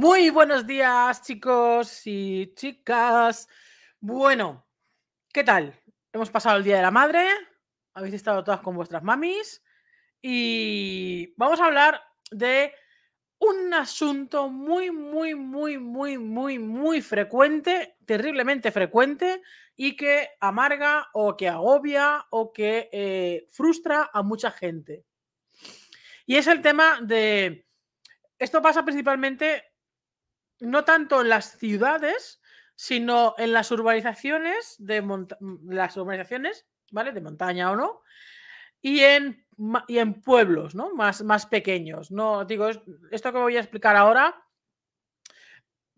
Muy buenos días, chicos y chicas. Bueno, ¿qué tal? Hemos pasado el Día de la Madre, habéis estado todas con vuestras mamis y vamos a hablar de un asunto muy, muy, muy, muy, muy, muy frecuente, terriblemente frecuente y que amarga o que agobia o que eh, frustra a mucha gente. Y es el tema de... Esto pasa principalmente no tanto en las ciudades, sino en las urbanizaciones de las urbanizaciones, ¿vale? De montaña o no, y en, y en pueblos, ¿no? Más, más pequeños. No, digo, esto que voy a explicar ahora,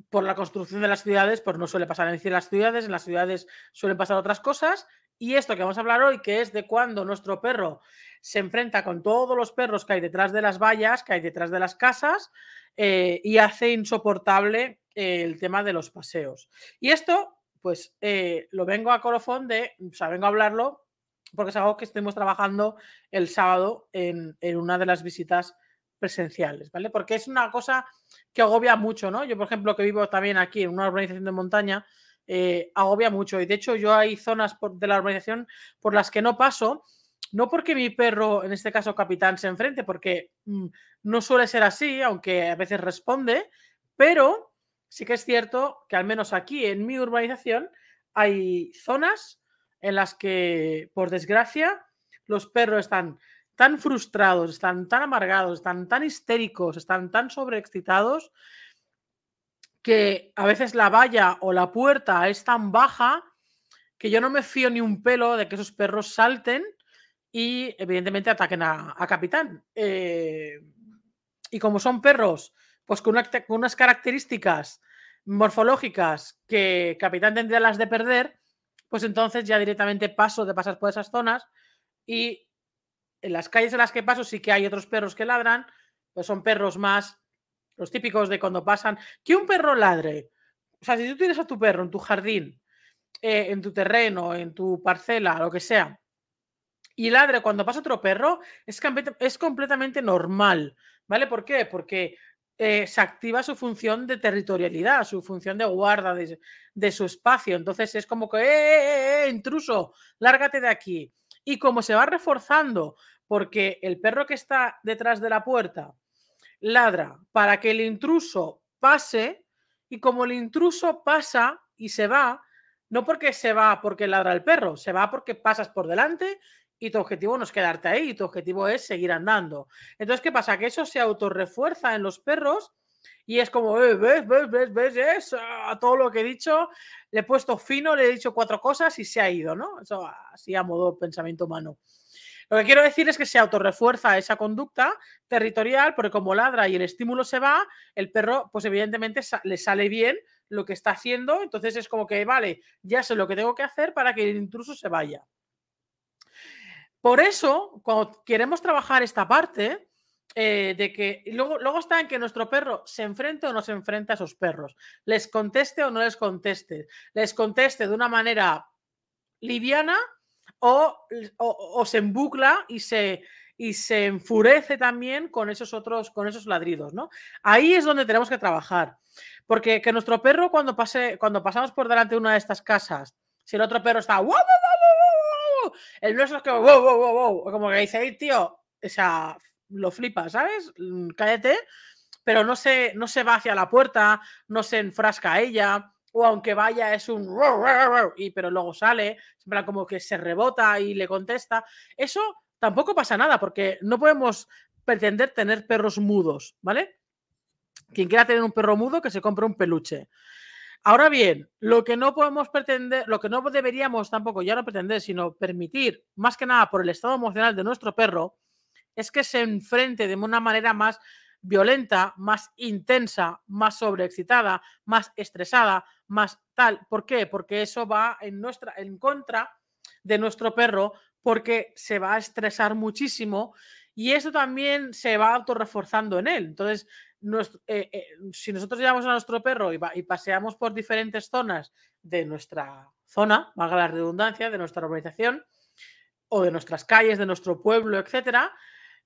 por la construcción de las ciudades, pues no suele pasar en las ciudades, en las ciudades suelen pasar otras cosas, y esto que vamos a hablar hoy, que es de cuando nuestro perro se enfrenta con todos los perros que hay detrás de las vallas, que hay detrás de las casas, eh, y hace insoportable el tema de los paseos. Y esto, pues eh, lo vengo a colofón de, o sea, vengo a hablarlo porque es algo que estemos trabajando el sábado en, una de las visitas presenciales, ¿vale? Porque es una cosa que agobia mucho, ¿no? Yo, por ejemplo, que vivo también aquí en una urbanización de montaña, eh, agobia mucho. Y de hecho, yo hay zonas de la urbanización por las que no paso no porque mi perro, en este caso capitán, se enfrente, porque mm, no suele ser así, aunque a veces responde, pero sí que es cierto que al menos aquí en mi urbanización hay zonas en las que, por desgracia, los perros están tan frustrados, están tan amargados, están tan histéricos, están tan sobreexcitados que a veces la valla o la puerta es tan baja que yo no me fío ni un pelo de que esos perros salten y evidentemente ataquen a, Capitán. Eh, y como son perros, pues con, unas características morfológicas que Capitán tendría las de perder, pues entonces ya directamente paso de pasar por esas zonas y en las calles en las que paso sí que hay otros perros que ladran, pues son perros más los típicos de cuando pasan. Que un perro ladre, o sea, si tú tienes a tu perro en tu jardín, eh, en tu terreno, en tu parcela, lo que sea, y ladre cuando pasa otro perro es, es completamente normal, ¿vale? ¿Por qué? Porque eh, se activa su función de territorialidad, su función de guarda de, su espacio. Entonces es como que, ¡eh, eh, eh, intruso! Lárgate de aquí. Y como se va reforzando, porque el perro que está detrás de la puerta ladra para que el intruso pase, y como el intruso pasa y se va, no porque se va porque ladra el perro, se va porque pasas por delante y tu objetivo no es quedarte ahí, tu objetivo es seguir andando. Entonces, ¿qué pasa? Que eso se autorrefuerza en los perros y es como, eh, ves, ves, ves, ves, es, a todo lo que he dicho, le he puesto fino, le he dicho cuatro cosas y se ha ido, ¿no? Eso así a modo pensamiento humano. Lo que quiero decir es que se autorrefuerza esa conducta territorial, porque como ladra y el estímulo se va, el perro, pues evidentemente le sale bien lo que está haciendo, entonces es como que, vale, ya sé lo que tengo que hacer para que el intruso se vaya. Por eso, cuando queremos trabajar esta parte, eh, de que luego, luego está en que nuestro perro se enfrente o no se enfrenta a esos perros, les conteste o no les conteste, les conteste de una manera liviana o, o, se embucla y se, y se enfurece también con esos otros, con esos ladridos, ¿no? Ahí es donde tenemos que trabajar, porque que nuestro perro cuando pase, cuando pasamos por delante de una de estas casas, si el otro perro está el nuestro es wow, wow, wow, wow. Como que dice, tío, o sea, lo flipa, ¿sabes? Mm, cállate, pero no se, no se va hacia la puerta, no se enfrasca a ella, o aunque vaya es un y pero luego sale, como que se rebota y le contesta. Eso tampoco pasa nada, porque no podemos pretender tener perros mudos, ¿vale? Quien quiera tener un perro mudo, que se compre un peluche. Ahora bien, lo que no podemos pretender, lo que no deberíamos tampoco ya no pretender, sino permitir, más que nada por el estado emocional de nuestro perro, es que se enfrente de una manera más violenta, más intensa, más sobreexcitada, más estresada, más tal. ¿Por qué? Porque eso va en nuestra en contra de nuestro perro porque se va a estresar muchísimo y eso también se va autorreforzando en él. Entonces, eh, eh, si nosotros llevamos a nuestro perro y, paseamos por diferentes zonas de nuestra zona, valga la redundancia, de nuestra urbanización o de nuestras calles, de nuestro pueblo, etcétera,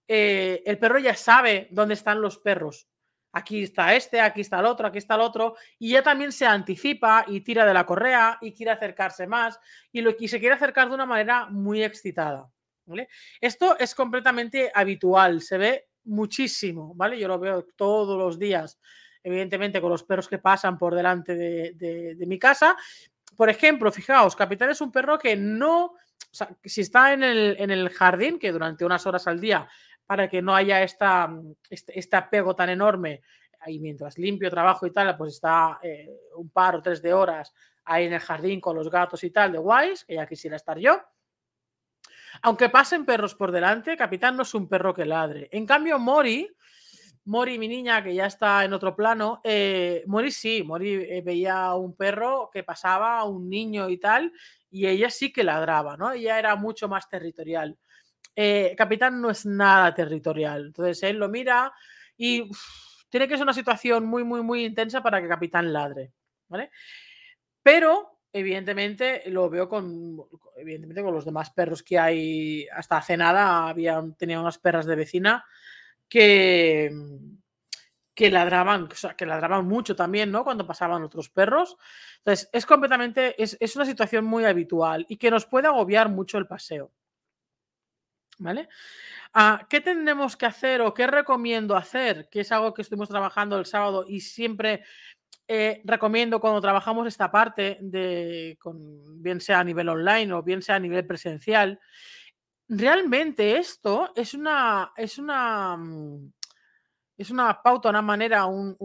eh, el perro ya sabe dónde están los perros. aquí está este, aquí está el otro, aquí está el otro, y ya también se anticipa y tira de la correa y quiere acercarse más y, lo, se quiere acercar de una manera muy excitada. Esto es completamente habitual, se ve muchísimo, ¿vale? Yo lo veo todos los días, evidentemente con los perros que pasan por delante de, mi casa. Por ejemplo, fijaos, Capitán es un perro que no, si está en el jardín, que durante unas horas al día para que no haya esta, este, este, apego tan enorme. Y mientras limpio, trabajo y tal, pues está eh, un par o tres de horas ahí en el jardín con los gatos y tal de guays, que ya quisiera estar yo. Aunque pasen perros por delante, Capitán no es un perro que ladre. En cambio, Mori, Mori, mi niña, que ya está en otro plano, eh, Mori sí, Mori eh, veía un perro que pasaba, un niño y tal, y ella sí que ladraba, ¿no? Ella era mucho más territorial. Eh, Capitán no es nada territorial. Entonces él lo mira y tiene que ser una situación muy, muy, muy intensa para que Capitán ladre. ¿vale? Pero, evidentemente, lo veo con, evidentemente, con los demás perros que hay. Hasta hace nada había, tenía unas perras de vecina que, que ladraban, que ladraban mucho también, ¿no? Cuando pasaban otros perros. Entonces, es completamente, es, es una situación muy habitual y que nos puede agobiar mucho el paseo. Ah, ¿Qué tenemos que hacer o qué recomiendo hacer? Que es algo que estuvimos trabajando el sábado y siempre eh, recomiendo cuando trabajamos esta parte, de, bien sea a nivel online o bien sea a nivel presencial. Realmente esto es una, es una, mm, es una pauta, una manera, un,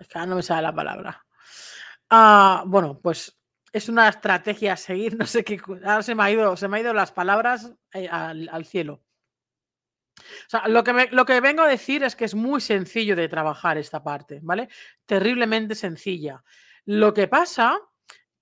es que no me sale la palabra. Ah, bueno, pues es una estrategia a seguir, no sé qué. Ahora se me ha ido, se me ha ido las palabras eh, al, cielo. O sea, lo que, lo que vengo a decir es que es muy sencillo de trabajar esta parte, ¿vale? Terriblemente sencilla. Lo que pasa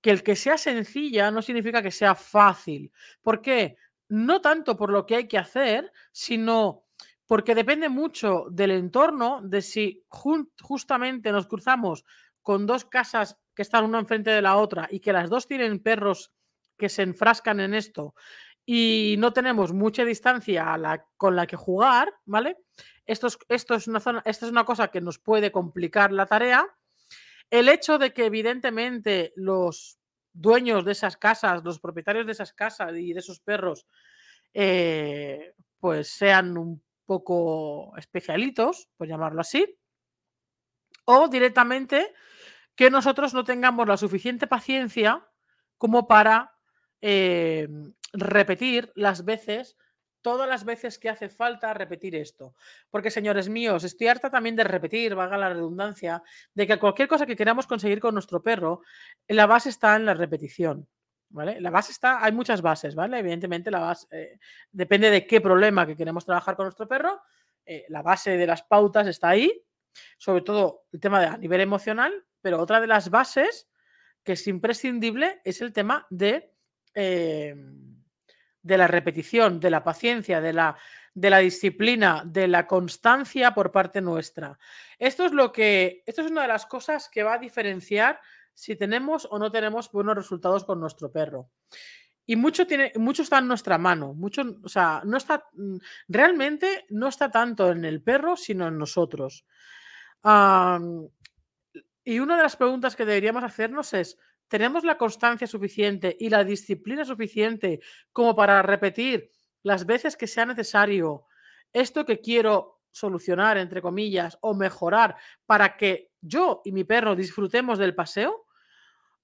que el que sea sencilla no significa que sea fácil. ¿Por qué? No tanto por lo que hay que hacer, sino porque depende mucho del entorno, de si justamente nos cruzamos con dos casas que están una enfrente de la otra y que las dos tienen perros que se enfrascan en esto y no tenemos mucha distancia con la que jugar, ¿vale? Esto es, esto es una zona, esta es una cosa que nos puede complicar la tarea. El hecho de que evidentemente los dueños de esas casas, los propietarios de esas casas y de esos perros, eh, pues sean un poco especialitos, por llamarlo así, o directamente que nosotros no tengamos la suficiente paciencia como para eh, repetir las veces, todas las veces que hace falta repetir esto. Porque, señores míos, estoy harta también de repetir, valga la redundancia, de que cualquier cosa que queramos conseguir con nuestro perro, la base está en la repetición. ¿Vale? La base está, hay muchas bases, ¿vale? Evidentemente, la base eh, depende de qué problema que queremos trabajar con nuestro perro. Eh, la base de las pautas está ahí, sobre todo el tema de a nivel emocional, pero otra de las bases que es imprescindible es el tema de, em, de la repetición, de la paciencia, de la, de la disciplina, de la constancia por parte nuestra. Esto es lo que, esto es una de las cosas que va a diferenciar si tenemos o no tenemos buenos resultados con nuestro perro. Y mucho, está en nuestra mano. O sea, no está, mm, realmente no está tanto en el perro, sino en nosotros. Y una de las preguntas que deberíamos hacernos es, ¿tenemos la constancia suficiente y la disciplina suficiente como para repetir las veces que sea necesario esto que quiero solucionar, entre comillas, o mejorar para que yo y mi perro disfrutemos del paseo?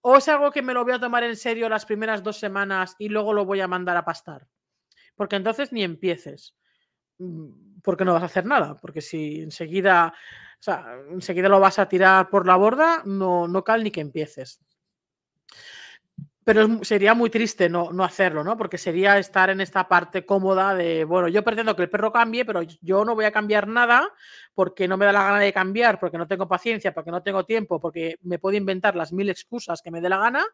¿O es algo que me lo voy a tomar en serio las primeras dos semanas y luego lo voy a mandar a pastar? Porque entonces ni empieces, mm, porque no vas a hacer nada, porque si enseguida o sea, enseguida lo vas a tirar por la borda, no, no cal ni que empieces. Pero sería muy triste no, no, hacerlo, ¿no? Porque sería estar en esta parte cómoda de, bueno, yo pretendo que el perro cambie, pero yo no voy a cambiar nada porque no me da la gana de cambiar, porque no tengo paciencia, porque no tengo tiempo, porque me puedo inventar las mil excusas que me dé la gana.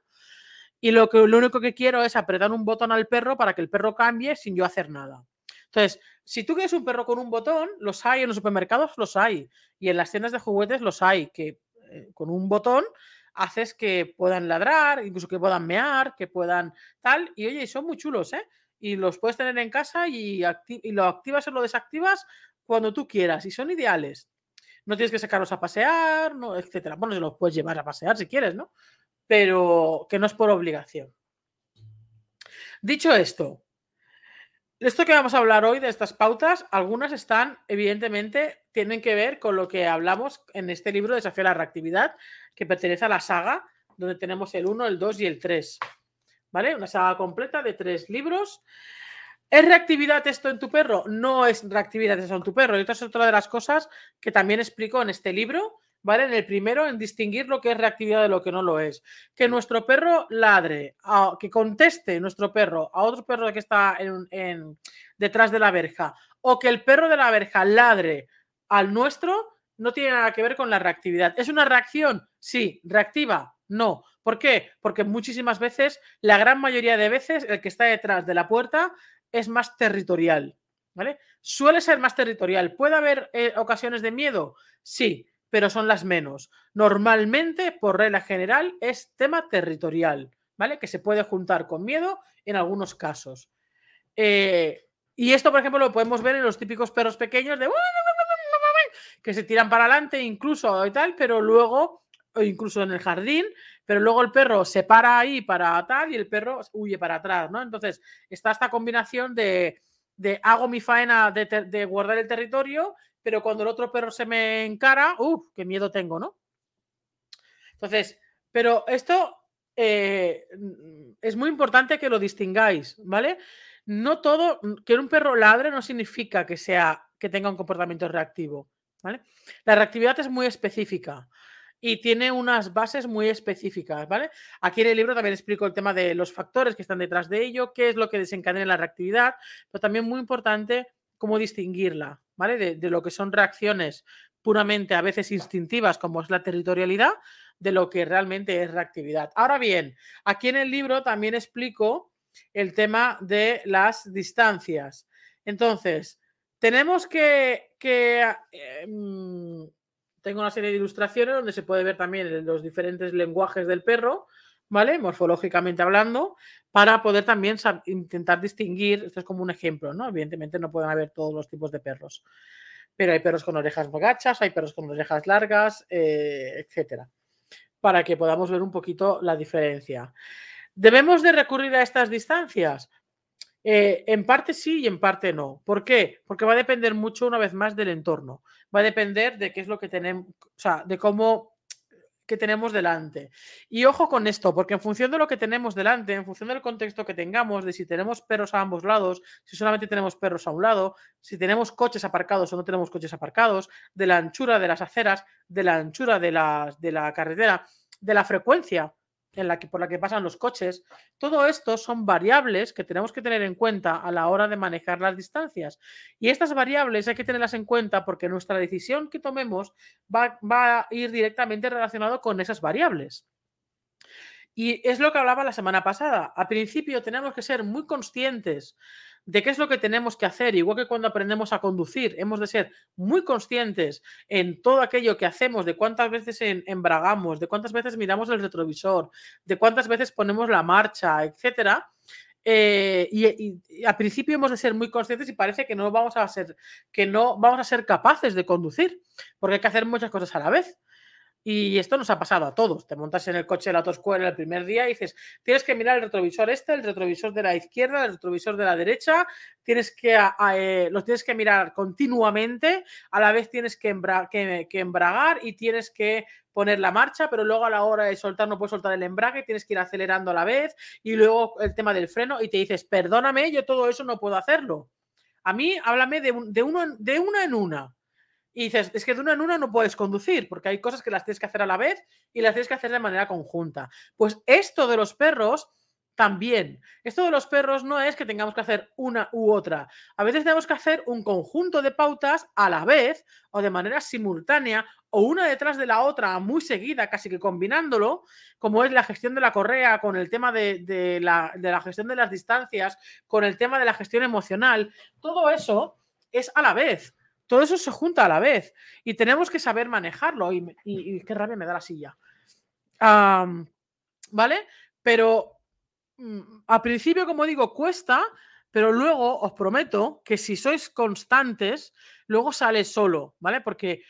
Y lo, que, lo único que quiero es apretar un botón al perro para que el perro cambie sin yo hacer nada. Entonces, si tú quieres un perro con un botón, los hay en los supermercados, los hay. Y en las tiendas de juguetes los hay, que eh, con un botón haces que puedan ladrar, incluso que puedan mear, que puedan tal. Y oye, son muy chulos, ¿eh? y los puedes tener en casa y, lo activas o lo desactivas cuando tú quieras y son ideales. No tienes que sacarlos a pasear, no, etcétera. Bueno, los puedes llevar a pasear si quieres, ¿no? Pero que no es por obligación. Dicho esto, esto que vamos a hablar hoy de estas pautas, algunas están, evidentemente, tienen que ver con lo que hablamos en este libro Desafío a la Reactividad, que pertenece a la saga, donde tenemos el 1, el 2 y el 3. ¿Vale? Una saga completa de tres libros. ¿Es reactividad esto en tu perro? No es reactividad esto en tu perro. Y esto es otra de las cosas que también explico en este libro ¿vale? En el primero, en distinguir lo que es reactividad de lo que no lo es. Que nuestro perro ladre, que conteste nuestro perro a otro perro que está detrás de la verja, o que el perro de la verja ladre al nuestro, no tiene nada que ver con la reactividad. ¿Es una reacción? Sí. ¿Reactiva? No. ¿Por qué? Porque muchísimas veces, la gran mayoría de veces, el que está detrás de la puerta es más territorial. ¿Vale? Suele ser más territorial. ¿Puede haber eh, ocasiones de miedo? Sí pero son las menos. Normalmente, por regla general, es tema territorial, ¿vale? Que se puede juntar con miedo en algunos casos. Eh, y esto, por ejemplo, lo podemos ver en los típicos perros pequeños de que se tiran para adelante, incluso y tal, pero luego, o incluso en el jardín, pero luego el perro se para ahí para tal y el perro huye para atrás, ¿no? Entonces, está esta combinación de, hago mi faena de, de guardar el territorio pero cuando el otro perro se me encara, uff, qué miedo tengo, ¿no? Entonces, pero esto eh, es muy importante que lo distingáis, ¿vale? No todo, que un perro ladre no significa que sea, que tenga un comportamiento reactivo, ¿vale? La reactividad es muy específica y tiene unas bases muy específicas, ¿vale? Aquí en el libro también explico el tema de los factores que están detrás de ello, qué es lo que desencadena la reactividad, pero también muy importante cómo distinguirla, De, lo que son reacciones puramente a veces instintivas, como es la territorialidad, de lo que realmente es reactividad. Ahora bien, aquí en el libro también explico el tema de las distancias. Entonces, tenemos que, em, tengo una serie de ilustraciones donde se puede ver también los diferentes lenguajes del perro, ¿vale? Morfológicamente hablando, para poder también intentar distinguir, esto es como un ejemplo, ¿no? Evidentemente no pueden haber todos los tipos de perros, pero hay perros con orejas gachas, hay perros con orejas largas, eh, etcétera, para que podamos ver un poquito la diferencia. ¿Debemos de recurrir a estas distancias? Eh, en parte sí y en parte no. ¿Por qué? Porque va a depender mucho, una vez más, del entorno. Va a depender de qué es lo que tenemos, o sea, de cómo que tenemos delante. Y ojo con esto, porque en función de lo que tenemos delante, en función del contexto que tengamos, de si tenemos perros a ambos lados, si solamente tenemos perros a un lado, si tenemos coches aparcados o no tenemos coches aparcados, de la anchura de las aceras, de la anchura de la, de la carretera, de la frecuencia en la que, por la que pasan los coches. Todo esto son variables que tenemos que tener en cuenta a la hora de manejar las distancias. Y estas variables hay que tenerlas en cuenta porque nuestra decisión que tomemos va, va a ir directamente relacionado con esas variables. Y es lo que hablaba la semana pasada. Al principio tenemos que ser muy conscientes de qué es lo que tenemos que hacer, igual que cuando aprendemos a conducir, hemos de ser muy conscientes en todo aquello que hacemos, de cuántas veces embragamos, de cuántas veces miramos el retrovisor, de cuántas veces ponemos la marcha, etcétera. Eh, y, al principio hemos de ser muy conscientes y parece que no vamos a ser que no vamos a ser capaces de conducir porque hay que hacer muchas cosas a la vez y esto nos ha pasado a todos. Te montas en el coche de la autoescuela el primer día y dices, tienes que mirar el retrovisor este, el retrovisor de la izquierda, el retrovisor de la derecha, tienes que, eh, los tienes que mirar continuamente, a la vez tienes que, que, embragar y tienes que poner la marcha, pero luego a la hora de soltar no puedes soltar el embrague, tienes que ir acelerando a la vez y luego el tema del freno y te dices, perdóname, yo todo eso no puedo hacerlo. A mí, háblame de, de, uno, de una en una. Y dices, es que de una en una no puedes conducir, porque hay cosas que las tienes que hacer a la vez y las tienes que hacer de manera conjunta. Pues esto de los perros también. Esto de los perros no es que tengamos que hacer una u otra. A veces tenemos que hacer un conjunto de pautas a la vez o de manera simultánea o una detrás de la otra muy seguida, casi que combinándolo, como es la gestión de la correa con el tema de, la, de la gestión de las distancias, con el tema de la gestión emocional. Todo eso es a la vez todo eso se junta a la vez y tenemos que saber manejarlo. Y, qué rabia me da la silla. ¿Vale? Pero mm, al principio, como digo, cuesta, pero luego os prometo que si sois constantes, luego sale solo, ¿vale? Porque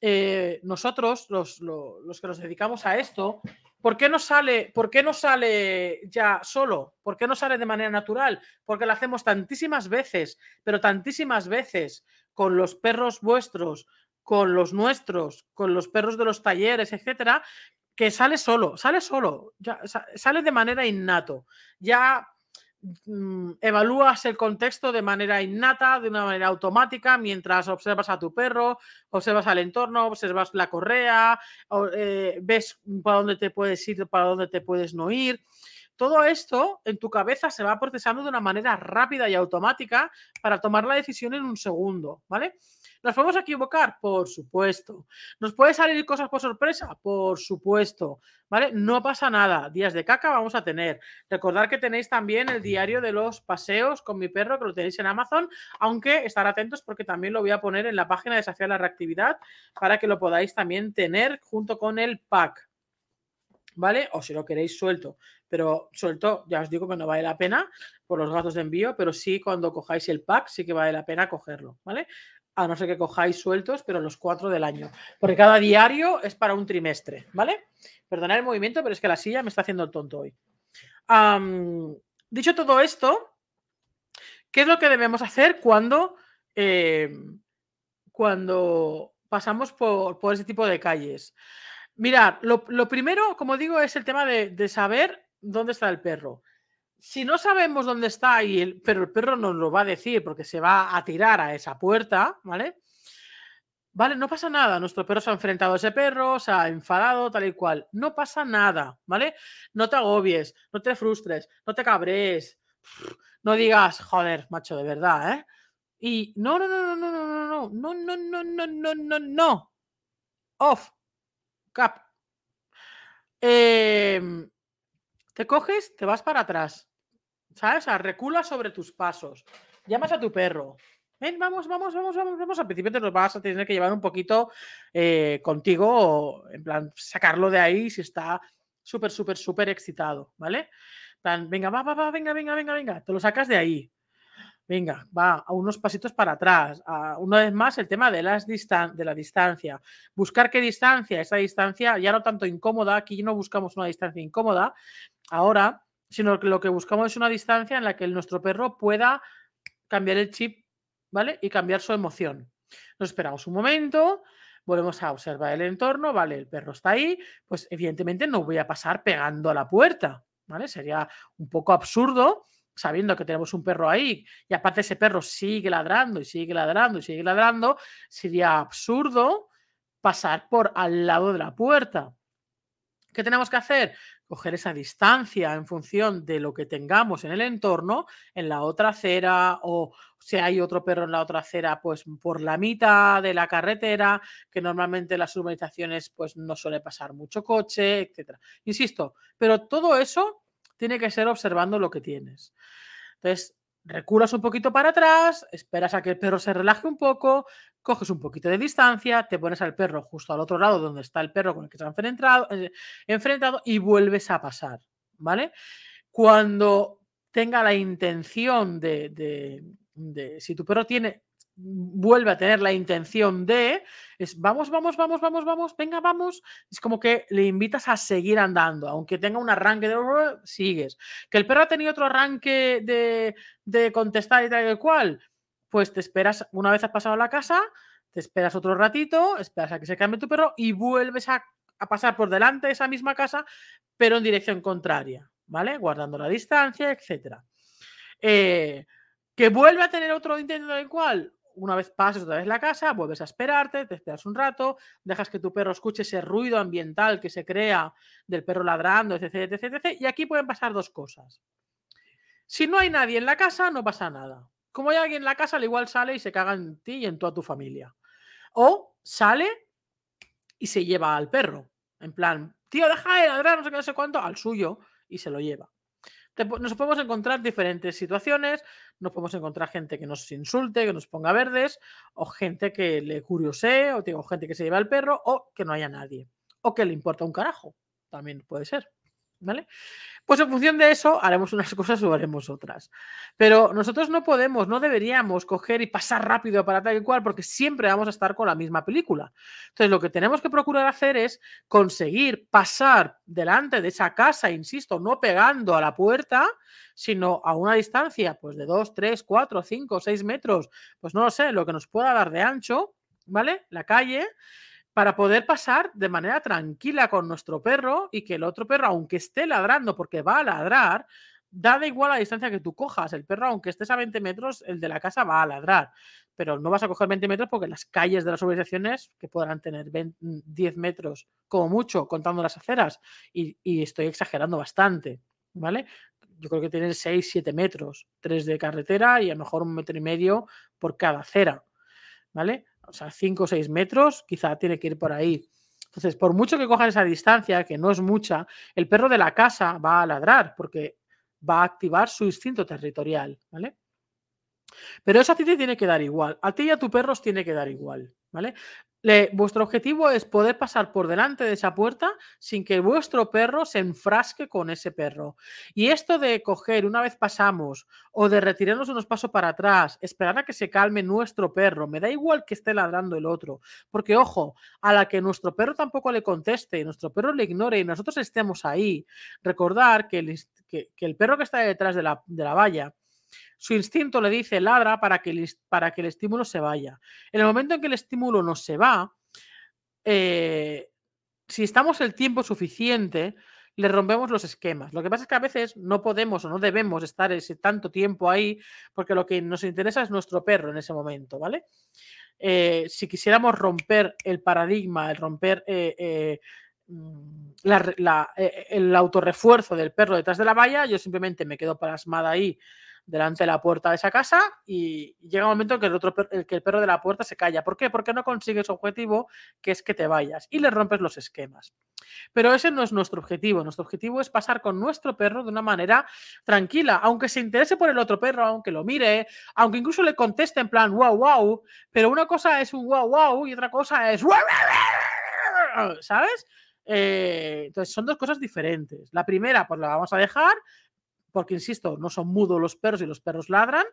eh, nosotros, los, los, que nos dedicamos a esto, ¿por qué, no sale, ¿por qué no sale ya solo? ¿Por qué no sale de manera natural? Porque lo hacemos tantísimas veces, pero tantísimas veces con los perros vuestros, con los nuestros, con los perros de los talleres, etcétera, que sale solo, sale solo, ya, sale de manera innato. Ya evalúas el contexto de manera innata, de una manera automática, mientras observas a tu perro, observas al entorno, observas la correa, eh, ves para dónde te puedes ir, para dónde te puedes no ir. Todo esto en tu cabeza se va procesando de una manera rápida y automática para tomar la decisión en un segundo, ¿vale? ¿Nos podemos equivocar? Por supuesto. ¿Nos puede salir cosas por sorpresa? Por supuesto. ¿Vale? No pasa nada. Días de caca vamos a tener. Recordad que tenéis también el diario de los paseos con mi perro, que lo tenéis en Amazon, aunque estar atentos porque también lo voy a poner en la página de Desafío la Reactividad para que lo podáis también tener junto con el pack. ¿Vale? O si lo queréis suelto. Pero suelto, ya os digo que no vale la pena por los gastos de envío, pero sí cuando cojáis el pack sí que vale la pena cogerlo, ¿vale? A no ser que cojáis sueltos, pero los cuatro del año. Porque cada diario es para un trimestre, ¿vale? Perdonad el movimiento, pero es que la silla me está haciendo el tonto hoy. dicho todo esto, ¿qué es lo que debemos hacer cuando, em, cuando pasamos por, por, ese tipo de calles? Mirad, lo, primero, como digo, es el tema de, de saber dónde está el perro si no sabemos dónde está, y el, pero el perro nos lo va a decir porque se va a tirar a esa puerta, ¿vale? Vale, no pasa nada. Nuestro perro se ha enfrentado a ese perro, se ha enfadado, tal y cual. No pasa nada, ¿vale? No te agobies, no te frustres, no te cabres. No digas, joder, macho, de verdad, ¿eh? Y no, no, no, no, no, no, no, no, no, no, no, no, no, no. Off. Cap. Eh, te coges, te vas para atrás. ¿Sabes? Recula sobre tus pasos. Llamas a tu perro. Ven, vamos, vamos, vamos, vamos, vamos. Al principio te lo vas a tener que llevar un poquito eh, contigo, en plan, sacarlo de ahí si está súper, súper, súper excitado, ¿vale? venga, va, va, va, venga, venga, venga, venga. Te lo sacas de ahí. Venga, va a unos pasitos para atrás. una vez más, el tema de, las de la distancia. Buscar qué distancia, esa distancia ya no tanto incómoda, aquí no buscamos una distancia incómoda ahora, sino que lo que buscamos es una distancia en la que nuestro perro pueda cambiar el chip, ¿vale? Y cambiar su emoción. Nos esperamos un momento, volvemos a observar el entorno, ¿vale? El perro está ahí, pues evidentemente no voy a pasar pegando a la puerta, ¿vale? Sería un poco absurdo sabiendo que tenemos un perro ahí y aparte ese perro sigue ladrando y sigue ladrando y sigue ladrando, sería absurdo pasar por al lado de la puerta. ¿Qué tenemos que hacer? Coger esa distancia en función de lo que tengamos en el entorno, en la otra acera o si hay otro perro en la otra acera, pues por la mitad de la carretera, que normalmente las urbanizaciones pues no suele pasar mucho coche, etcétera. Insisto, pero todo eso tiene que ser observando lo que tienes. Entonces, reculas un poquito para atrás, esperas a que el perro se relaje un poco, coges un poquito de distancia, te pones al perro justo al otro lado donde está el perro con el que se ha enfrentado, eh, enfrentado y vuelves a pasar, ¿vale? Cuando tenga la intención de, de si tu perro tiene vuelve a tener la intención de, es vamos, vamos, vamos, vamos, vamos, venga, vamos. Es como que le invitas a seguir andando, aunque tenga un arranque de sigues. Que el perro ha tenido otro arranque de, de contestar y tal y cual, pues te esperas, una vez has pasado la casa, te esperas otro ratito, esperas a que se cambie tu perro y vuelves a, pasar por delante de esa misma casa, pero en dirección contraria, ¿vale? Guardando la distancia, etcétera. Eh, que vuelve a tener otro intento del cual, una vez pases otra vez la casa, vuelves a esperarte, te esperas un rato, dejas que tu perro escuche ese ruido ambiental que se crea del perro ladrando, etc, etc, etc. Y aquí pueden pasar dos cosas. Si no hay nadie en la casa, no pasa nada. Como hay alguien en la casa, al igual sale y se caga en ti y en toda tu familia. O sale y se lleva al perro. En plan, tío, deja de ladrar, no sé qué, no sé cuánto, al suyo y se lo lleva nos podemos encontrar diferentes situaciones, nos podemos encontrar gente que nos insulte, que nos ponga verdes, o gente que le curiosee, o tengo gente que se lleva el perro, o que no haya nadie, o que le importa un carajo, también puede ser. ¿Vale? Pues en función de eso haremos unas cosas o haremos otras. Pero nosotros no podemos, no deberíamos coger y pasar rápido para tal y cual porque siempre vamos a estar con la misma película. Entonces lo que tenemos que procurar hacer es conseguir pasar delante de esa casa, insisto, no pegando a la puerta, sino a una distancia pues de 2, 3, 4, 5, 6 metros, pues no lo sé, lo que nos pueda dar de ancho, ¿vale? La calle para poder pasar de manera tranquila con nuestro perro y que el otro perro, aunque esté ladrando porque va a ladrar, da igual la distancia que tú cojas. El perro, aunque estés a 20 metros, el de la casa va a ladrar. Pero no vas a coger 20 metros porque las calles de las urbanizaciones, que podrán tener 10 metros como mucho, contando las aceras, y, y, estoy exagerando bastante, ¿vale? Yo creo que tienen 6, 7 metros, 3 de carretera y a lo mejor un metro y medio por cada acera, ¿vale? O sea, 5 o 6 metros, quizá tiene que ir por ahí. Entonces, por mucho que cojan esa distancia, que no es mucha, el perro de la casa va a ladrar porque va a activar su instinto territorial, ¿vale? Pero eso a ti te tiene que dar igual. A ti y a tu perro os tiene que dar igual, ¿vale? Vuestro objetivo es poder pasar por delante de esa puerta sin que vuestro perro se enfrasque con ese perro. Y esto de coger una vez pasamos o de retirarnos unos pasos para atrás, esperar a que se calme nuestro perro, me da igual que esté ladrando el otro, porque ojo, a la que nuestro perro tampoco le conteste, nuestro perro le ignore y nosotros estemos ahí, recordar que el, que, el perro que está detrás de la, de la valla su instinto le dice ladra para que el, para que el estímulo se vaya. En el momento en que el estímulo no se va, eh, si estamos el tiempo suficiente, le rompemos los esquemas. Lo que pasa es que a veces no podemos o no debemos estar ese tanto tiempo ahí porque lo que nos interesa es nuestro perro en ese momento, ¿vale? Eh, si quisiéramos romper el paradigma, el romper eh, mm, el autorrefuerzo del perro detrás de la valla, yo simplemente me quedo plasmada ahí delante de la puerta de esa casa y llega un momento en que el, otro, que el perro de la puerta se calla. ¿Por qué? Porque no consigue su objetivo, que es que te vayas y le rompes los esquemas. Pero ese no es nuestro objetivo. Nuestro objetivo es pasar con nuestro perro de una manera tranquila, aunque se interese por el otro perro, aunque lo mire, aunque incluso le conteste en plan wow, wow, pero una cosa es un wow, wow y otra cosa es ¿sabes? Eh, entonces son dos cosas diferentes. La primera, pues la vamos a dejar, porque insisto, no son mudos los perros y los perros ladran.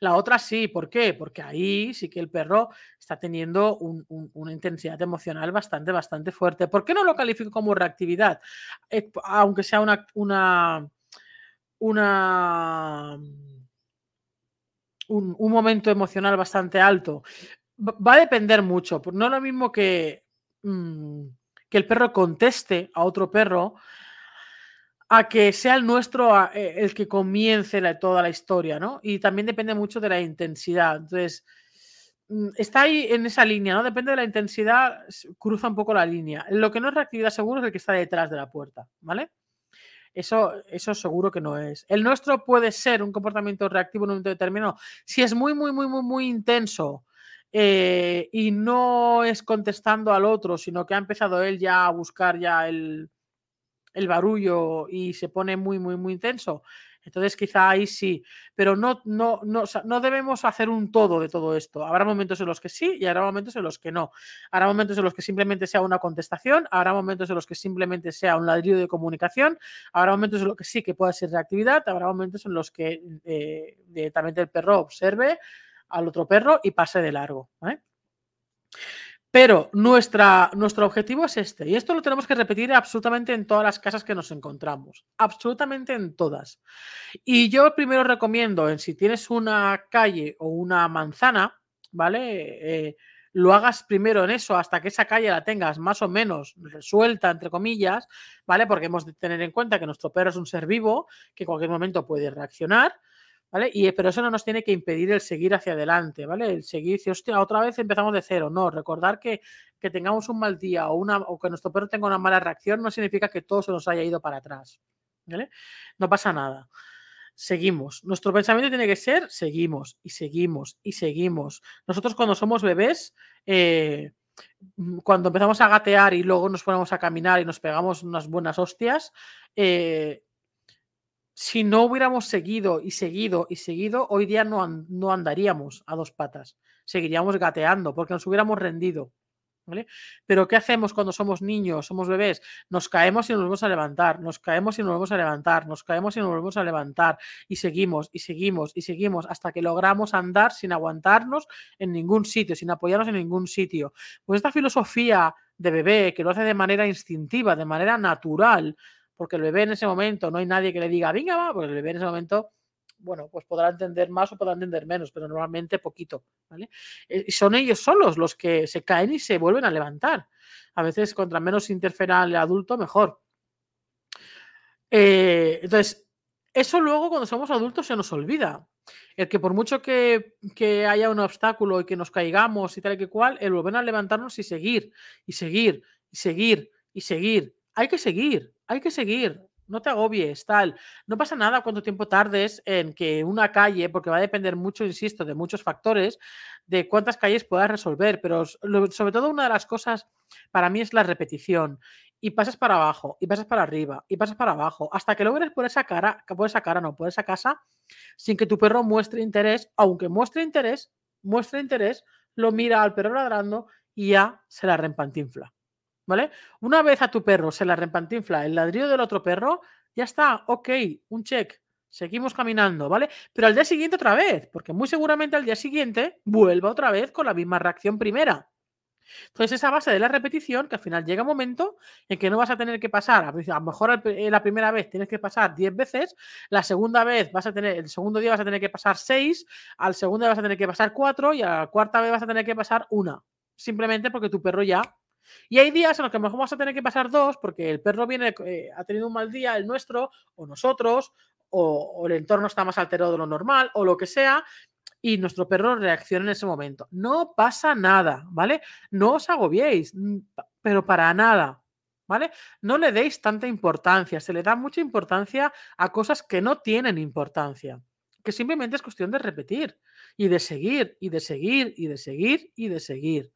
La otra sí, ¿por qué? Porque ahí sí que el perro está teniendo una intensidad emocional bastante, bastante fuerte. ¿Por qué no lo califico como reactividad? Eh, aunque sea una, una, un, momento emocional bastante alto. Va a depender mucho. No es lo mismo que, mm, que el perro conteste a otro perro a que sea el nuestro eh, el que comience toda la historia, ¿no? Y también depende mucho de la intensidad. Entonces, mm, está ahí en esa línea, ¿no? Depende de la intensidad, cruza un poco la línea. Lo que no es reactividad seguro es el que está detrás de la puerta, ¿vale? Eso, eso seguro que no es. El nuestro puede ser un comportamiento reactivo en un momento determinado. Si es muy, muy, muy, muy, muy intenso eh, y no es contestando al otro, sino que ha empezado él ya a buscar ya el, el barullo y se pone muy, muy, muy intenso. Entonces quizá ahí sí, pero no, no, no, no debemos hacer un todo de todo esto. Habrá momentos en los que sí y habrá momentos en los que no. Habrá momentos en los que simplemente sea una contestación, habrá momentos en los que simplemente sea un ladrillo de comunicación, habrá momentos en los que sí que pueda ser reactividad, habrá momentos en los que eh, directamente el perro observe al otro perro y pase de largo. Pero nuestro objetivo es este, y esto lo tenemos que repetir absolutamente en todas las casas que nos encontramos, absolutamente en todas. Y yo primero recomiendo, en si tienes una calle o una manzana, ¿vale? Eh, lo hagas primero en eso hasta que esa calle la tengas más o menos resuelta, entre comillas, ¿vale? Porque hemos de tener en cuenta que nuestro perro es un ser vivo que en cualquier momento puede reaccionar. ¿Vale? Y, pero eso no nos tiene que impedir el seguir hacia adelante, ¿vale? El seguir, si hostia, otra vez empezamos de cero. No, recordar que, que tengamos un mal día o, una, o que nuestro perro tenga una mala reacción no significa que todo se nos haya ido para atrás, ¿vale? No pasa nada. Seguimos. Nuestro pensamiento tiene que ser seguimos y seguimos y seguimos. Nosotros cuando somos bebés, eh, cuando empezamos a gatear y luego nos ponemos a caminar y nos pegamos unas buenas hostias, eh, si no hubiéramos seguido y seguido y seguido, hoy día no, no andaríamos a dos patas, seguiríamos gateando porque nos hubiéramos rendido. Pero ¿qué hacemos cuando somos niños, somos bebés? Nos caemos y nos volvemos a levantar, nos caemos y nos volvemos a levantar, nos caemos y nos volvemos a levantar y seguimos y seguimos y seguimos hasta que logramos andar sin aguantarnos en ningún sitio, sin apoyarnos en ningún sitio. Pues esta filosofía de bebé que lo hace de manera instintiva, de manera natural, porque el bebé en ese momento no hay nadie que le diga, venga, va, porque el bebé en ese momento bueno, pues podrá entender más o podrá entender menos, pero normalmente poquito, ¿vale? Eh, son ellos solos los que se caen y se vuelven a levantar. A veces, contra menos interfiera el adulto, mejor. Eh, entonces, eso luego cuando somos adultos se nos olvida. El que por mucho que, que, haya un obstáculo y que nos caigamos y tal y que cual, el volver a levantarnos y seguir, y seguir, y seguir, y seguir. Hay que seguir, hay que seguir no te agobies, tal. No pasa nada cuánto tiempo tardes en que una calle, porque va a depender mucho, insisto, de muchos factores, de cuántas calles puedas resolver, pero sobre todo una de las cosas para mí es la repetición. Y pasas para abajo, y pasas para arriba, y pasas para abajo, hasta que logres por esa cara, por esa cara, no, por esa casa, sin que tu perro muestre interés, aunque muestre interés, muestre interés, lo mira al perro ladrando y ya se la rempantinfla. ¿Vale? Una vez a tu perro se la repantinfla el ladrillo del otro perro, ya está, ok, un check. Seguimos caminando, ¿vale? Pero al día siguiente otra vez, porque muy seguramente al día siguiente vuelva otra vez con la misma reacción primera. Entonces, esa base de la repetición, que al final llega un momento en que no vas a tener que pasar, a lo mejor eh, la primera vez tienes que pasar 10 veces, la segunda vez vas a tener, el segundo día vas a tener que pasar 6, al segundo día vas a tener que pasar 4 y a la cuarta vez vas a tener que pasar una. Simplemente porque tu perro ya y hay días en los que a lo mejor vamos a tener que pasar dos porque el perro viene, eh, ha tenido un mal día, el nuestro, o nosotros, o, el entorno está más alterado de lo normal, o lo que sea, y nuestro perro reacciona en ese momento. No pasa nada, ¿vale? No os agobiéis, pero para nada. ¿Vale? No le deis tanta importancia, se le da mucha importancia a cosas que no tienen importancia, que simplemente es cuestión de repetir y de seguir y de seguir y de seguir y de seguir.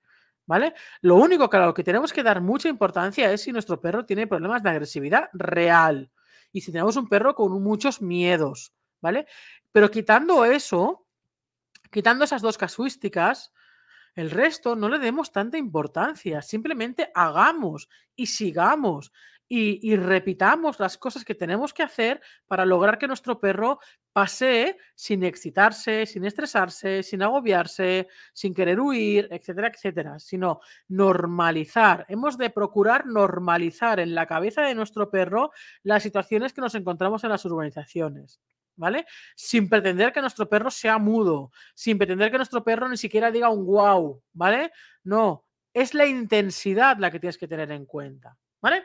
¿Vale? Lo único que a lo que tenemos que dar mucha importancia es si nuestro perro tiene problemas de agresividad real y si tenemos un perro con muchos miedos, ¿vale? Pero quitando eso, quitando esas dos casuísticas, el resto no le demos tanta importancia, simplemente hagamos y sigamos y, repitamos las cosas que tenemos que hacer para lograr que nuestro perro pase sin excitarse, sin estresarse, sin agobiarse, sin querer huir, etcétera, etcétera, sino normalizar. Hemos de procurar normalizar en la cabeza de nuestro perro las situaciones que nos encontramos en las urbanizaciones. ¿Vale? Sin pretender que nuestro perro sea mudo, sin pretender que nuestro perro ni siquiera diga un wow, ¿vale? No, es la intensidad la que tienes que tener en cuenta, ¿vale?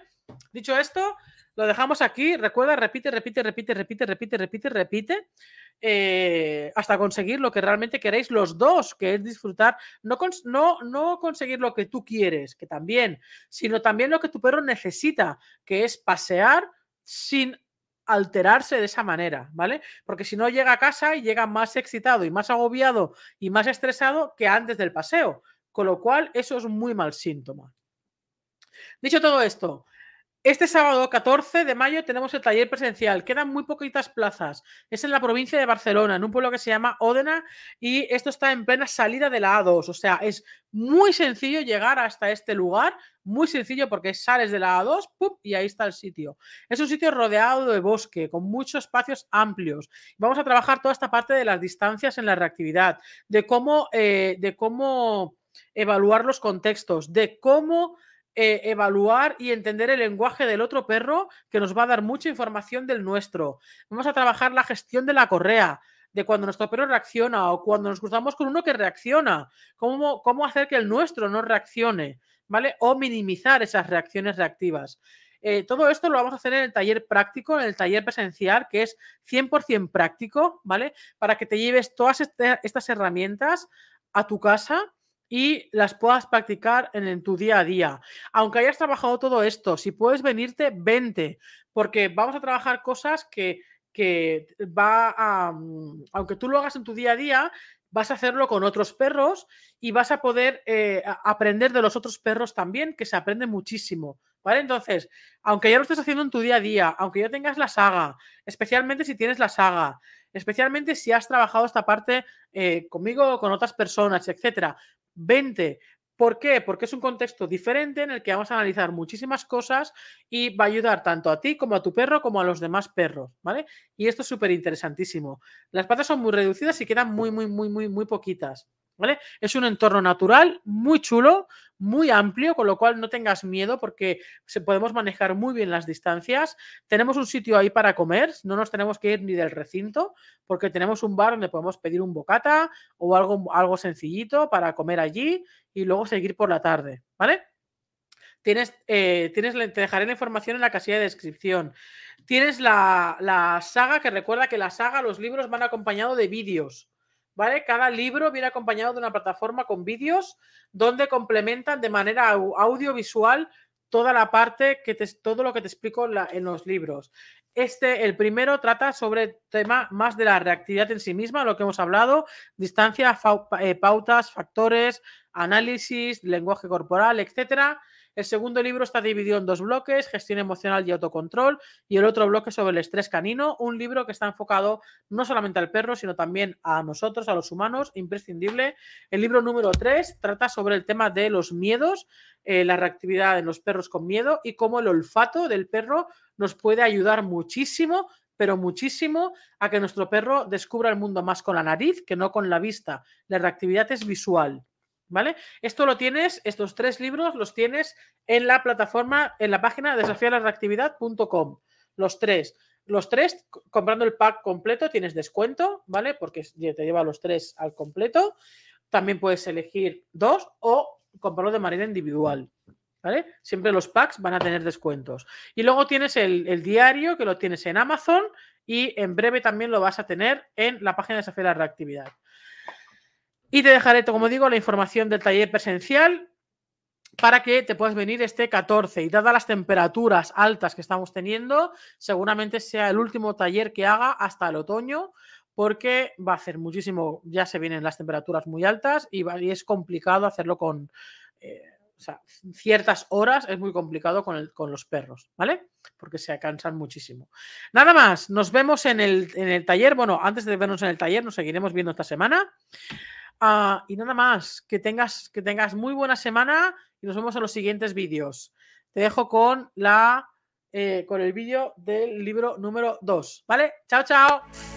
Dicho esto, lo dejamos aquí. Recuerda, repite, repite, repite, repite, repite, repite, repite, eh, hasta conseguir lo que realmente queréis los dos, que es disfrutar, no, conseguir lo que tú quieres, que también, sino también lo que tu perro necesita, que es pasear sin alterarse de esa manera, ¿vale? Porque si no llega a casa y llega más excitado y más agobiado y más estresado que antes del paseo, con lo cual eso es muy mal síntoma. Dicho todo esto, este sábado 14 de mayo tenemos el taller presencial. Quedan muy poquitas plazas. Es en la provincia de Barcelona, en un pueblo que se llama Ódena, y esto está en plena salida de la A2. O sea, es muy sencillo llegar hasta este lugar. Muy sencillo porque sales de la A2 y ahí está el sitio. Es un sitio rodeado de bosque, con muchos espacios amplios. Vamos a trabajar toda esta parte de las distancias en la reactividad, de cómo, eh, de cómo evaluar los contextos, de cómo eh, evaluar y entender el lenguaje del otro perro que nos va a dar mucha información del nuestro. Vamos a trabajar la gestión de la correa, de cuando nuestro perro reacciona o cuando nos cruzamos con uno que reacciona, cómo, cómo hacer que el nuestro no reaccione, ¿vale? O minimizar esas reacciones reactivas. Eh, todo esto lo vamos a hacer en el taller práctico, en el taller presencial, que es 100% práctico, ¿vale? Para que te lleves todas estas herramientas a tu casa y las puedas practicar en, tu día a día. Aunque hayas trabajado todo esto, si puedes venirte, vente, porque vamos a trabajar cosas que, que va a, mm, aunque tú lo hagas en tu día a día, vas a hacerlo con otros perros y vas a poder eh, aprender de los otros perros también, que se aprende muchísimo. ¿Vale? Entonces, aunque ya lo estés haciendo en tu día a día, aunque ya tengas la saga, especialmente si tienes la saga, especialmente si has trabajado esta parte eh, conmigo o con otras personas, etcétera, vente, ¿Por qué? Porque es un contexto diferente en el que vamos a analizar muchísimas cosas y va a ayudar tanto a ti como a tu perro como a los demás perros, ¿vale? Y esto es súper interesantísimo. Las patas son muy reducidas y quedan muy, muy, muy, muy, muy poquitas. Es un entorno natural muy chulo, muy amplio, con lo cual no tengas miedo porque se podemos manejar muy bien las distancias. Tenemos un sitio ahí para comer, no nos tenemos que ir ni del recinto porque tenemos un bar donde podemos pedir un bocata o algo, algo sencillito para comer allí y luego seguir por la tarde, ¿vale? Tienes, eh, tienes, te dejaré la información en la casilla de descripción. Tienes la, la saga, que recuerda que la saga, los libros van acompañados de vídeos. ¿Vale? Cada libro viene acompañado de una plataforma con vídeos donde complementan de manera audiovisual toda la parte que te, todo lo que te explico en, los libros. Este, el primero, trata sobre el tema más de la reactividad en sí misma, lo que hemos hablado, distancia, eh, pautas, factores, análisis, lenguaje corporal, etcétera. El segundo libro está dividido en dos bloques, gestión emocional y autocontrol, y el otro bloque sobre el estrés canino, un libro que está enfocado no solamente al perro, sino también a nosotros, a los humanos, imprescindible. El libro número 3 trata sobre el tema de los miedos, eh, la reactividad en los perros con miedo y cómo el olfato del perro nos puede ayudar muchísimo pero muchísimo a que nuestro perro descubra el mundo más con la nariz que no con la vista. La reactividad es visual. ¿Vale? Esto lo tienes, estos tres libros los tienes en la plataforma, en la página desafialarreactividad.com. Los tres. Los tres, comprando el pack completo, tienes descuento, ¿vale? Porque te lleva los tres al completo. También puedes elegir dos o comprarlo de manera individual. ¿Vale? Siempre los packs van a tener descuentos. Y luego tienes el, el, diario que lo tienes en Amazon y en breve también lo vas a tener en la página de Desafío la Reactividad. Y te dejaré, como digo, la información del taller presencial para que te puedas venir este 14. Y dadas las temperaturas altas que estamos teniendo, seguramente sea el último taller que haga hasta el otoño, porque va a hacer muchísimo, ya se vienen las temperaturas muy altas y, es complicado hacerlo con eh, ciertas horas, es muy complicado con, con, los perros, ¿vale? Porque se cansan muchísimo. Nada más, nos vemos en el, en el taller. Bueno, antes de vernos en el taller, nos seguiremos viendo esta semana. Ah, y nada más, que tengas, que tengas muy buena semana y nos vemos en los siguientes vídeos. Te dejo con, la, eh, con el vídeo del libro número 2, ¿vale? Chao, chao.